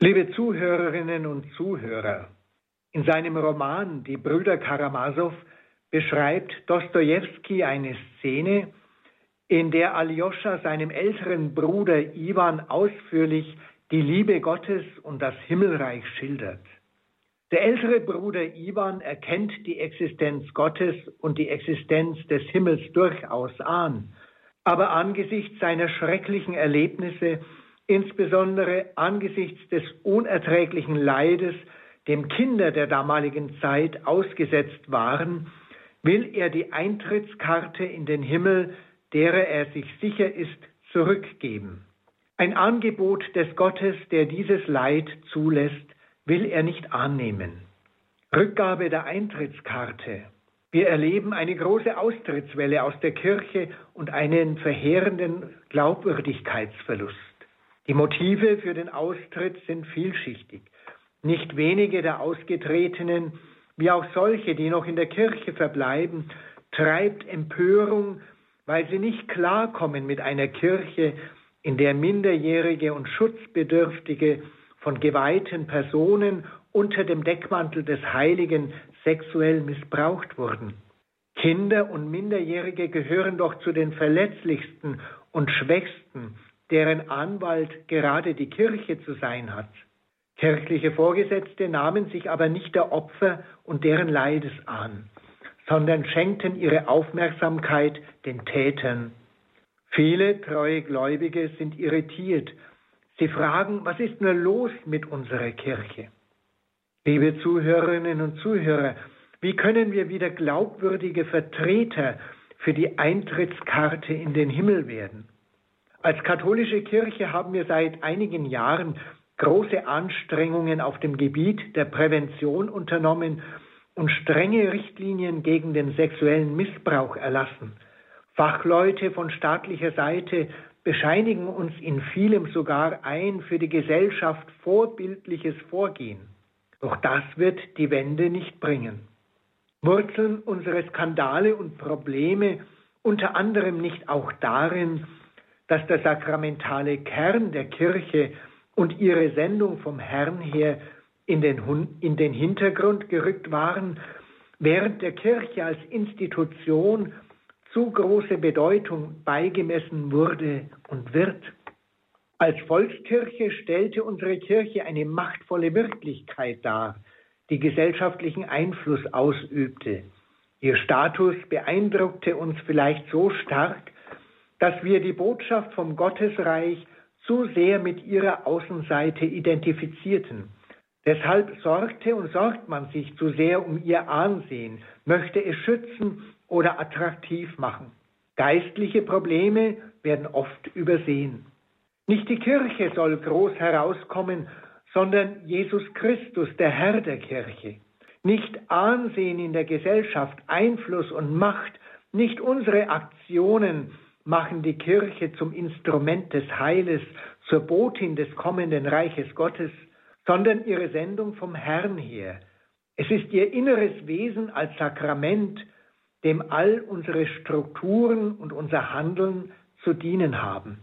Liebe Zuhörerinnen und Zuhörer, in seinem Roman Die Brüder Karamasow beschreibt Dostojewski eine Szene, in der Aljoscha seinem älteren Bruder Iwan ausführlich die Liebe Gottes und das Himmelreich schildert. Der ältere Bruder Iwan erkennt die Existenz Gottes und die Existenz des Himmels durchaus an, aber angesichts seiner schrecklichen Erlebnisse, insbesondere angesichts des unerträglichen Leides, dem Kinder der damaligen Zeit ausgesetzt waren, will er die Eintrittskarte in den Himmel, derer er sich sicher ist, zurückgeben. Ein Angebot des Gottes, der dieses Leid zulässt, will er nicht annehmen. Rückgabe der Eintrittskarte. Wir erleben eine große Austrittswelle aus der Kirche und einen verheerenden Glaubwürdigkeitsverlust. Die Motive für den Austritt sind vielschichtig. Nicht wenige der Ausgetretenen, wie auch solche, die noch in der Kirche verbleiben, treibt Empörung, weil sie nicht klarkommen mit einer Kirche, in der Minderjährige und Schutzbedürftige von geweihten Personen unter dem Deckmantel des Heiligen sexuell missbraucht wurden. Kinder und Minderjährige gehören doch zu den verletzlichsten und schwächsten, deren Anwalt gerade die Kirche zu sein hat. Kirchliche Vorgesetzte nahmen sich aber nicht der Opfer und deren Leides an, sondern schenkten ihre Aufmerksamkeit den Tätern. Viele treue Gläubige sind irritiert Sie fragen, was ist nur los mit unserer Kirche? Liebe Zuhörerinnen und Zuhörer, wie können wir wieder glaubwürdige Vertreter für die Eintrittskarte in den Himmel werden? Als katholische Kirche haben wir seit einigen Jahren große Anstrengungen auf dem Gebiet der Prävention unternommen und strenge Richtlinien gegen den sexuellen Missbrauch erlassen. Fachleute von staatlicher Seite bescheinigen uns in vielem sogar ein für die Gesellschaft vorbildliches Vorgehen. Doch das wird die Wende nicht bringen. Wurzeln unsere Skandale und Probleme unter anderem nicht auch darin, dass der sakramentale Kern der Kirche und ihre Sendung vom Herrn her in den, in den Hintergrund gerückt waren, während der Kirche als Institution zu große Bedeutung beigemessen wurde und wird. Als Volkskirche stellte unsere Kirche eine machtvolle Wirklichkeit dar, die gesellschaftlichen Einfluss ausübte. Ihr Status beeindruckte uns vielleicht so stark, dass wir die Botschaft vom Gottesreich zu sehr mit ihrer Außenseite identifizierten. Deshalb sorgte und sorgt man sich zu sehr um ihr Ansehen, möchte es schützen oder attraktiv machen. Geistliche Probleme werden oft übersehen. Nicht die Kirche soll groß herauskommen, sondern Jesus Christus, der Herr der Kirche. Nicht Ansehen in der Gesellschaft, Einfluss und Macht, nicht unsere Aktionen machen die Kirche zum Instrument des Heiles, zur Botin des kommenden Reiches Gottes, sondern ihre Sendung vom Herrn her. Es ist ihr inneres Wesen als Sakrament, dem all unsere Strukturen und unser Handeln zu dienen haben.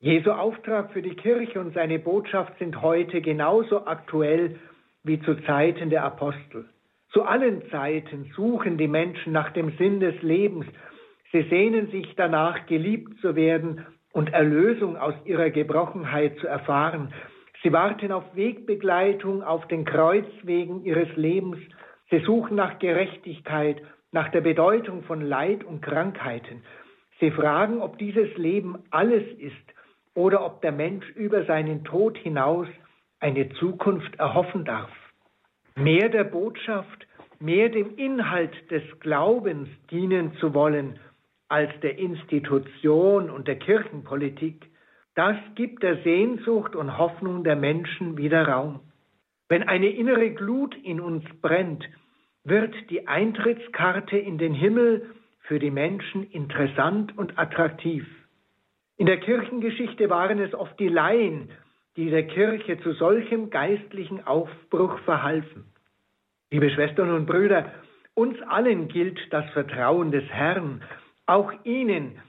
Jesu Auftrag für die Kirche und seine Botschaft sind heute genauso aktuell wie zu Zeiten der Apostel. Zu allen Zeiten suchen die Menschen nach dem Sinn des Lebens. Sie sehnen sich danach, geliebt zu werden und Erlösung aus ihrer Gebrochenheit zu erfahren. Sie warten auf Wegbegleitung auf den Kreuzwegen ihres Lebens. Sie suchen nach Gerechtigkeit nach der Bedeutung von Leid und Krankheiten. Sie fragen, ob dieses Leben alles ist oder ob der Mensch über seinen Tod hinaus eine Zukunft erhoffen darf. Mehr der Botschaft, mehr dem Inhalt des Glaubens dienen zu wollen als der Institution und der Kirchenpolitik, das gibt der Sehnsucht und Hoffnung der Menschen wieder Raum. Wenn eine innere Glut in uns brennt, wird die Eintrittskarte in den Himmel für die Menschen interessant und attraktiv. In der Kirchengeschichte waren es oft die Laien, die der Kirche zu solchem geistlichen Aufbruch verhalfen. Liebe Schwestern und Brüder, uns allen gilt das Vertrauen des Herrn, auch Ihnen,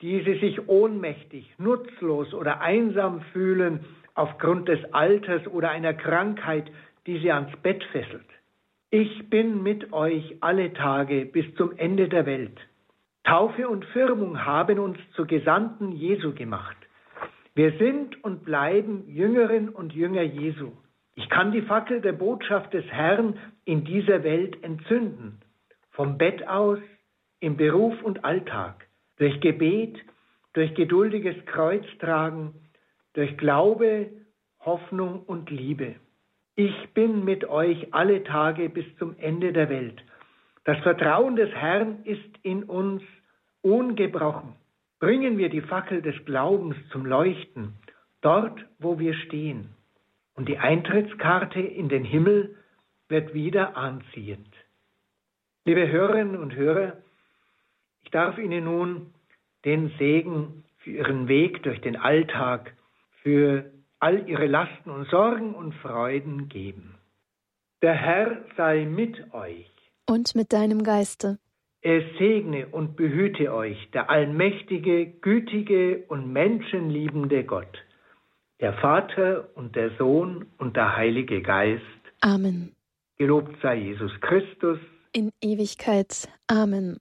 die Sie sich ohnmächtig, nutzlos oder einsam fühlen aufgrund des Alters oder einer Krankheit, die sie ans Bett fesselt. Ich bin mit euch alle Tage bis zum Ende der Welt. Taufe und Firmung haben uns zu Gesandten Jesu gemacht. Wir sind und bleiben Jüngerinnen und Jünger Jesu. Ich kann die Fackel der Botschaft des Herrn in dieser Welt entzünden. Vom Bett aus, im Beruf und Alltag, durch Gebet, durch geduldiges Kreuztragen, durch Glaube, Hoffnung und Liebe. Ich bin mit euch alle Tage bis zum Ende der Welt. Das Vertrauen des Herrn ist in uns ungebrochen. Bringen wir die Fackel des Glaubens zum Leuchten, dort, wo wir stehen. Und die Eintrittskarte in den Himmel wird wieder anziehend. Liebe Hörerinnen und Hörer, darf Ihnen nun den Segen für Ihren Weg durch den Alltag, für all Ihre Lasten und Sorgen und Freuden geben. Der Herr sei mit euch. Und mit deinem Geiste. Er segne und behüte euch, der allmächtige, gütige und menschenliebende Gott, der Vater und der Sohn und der Heilige Geist. Amen. Gelobt sei Jesus Christus. In Ewigkeit. Amen.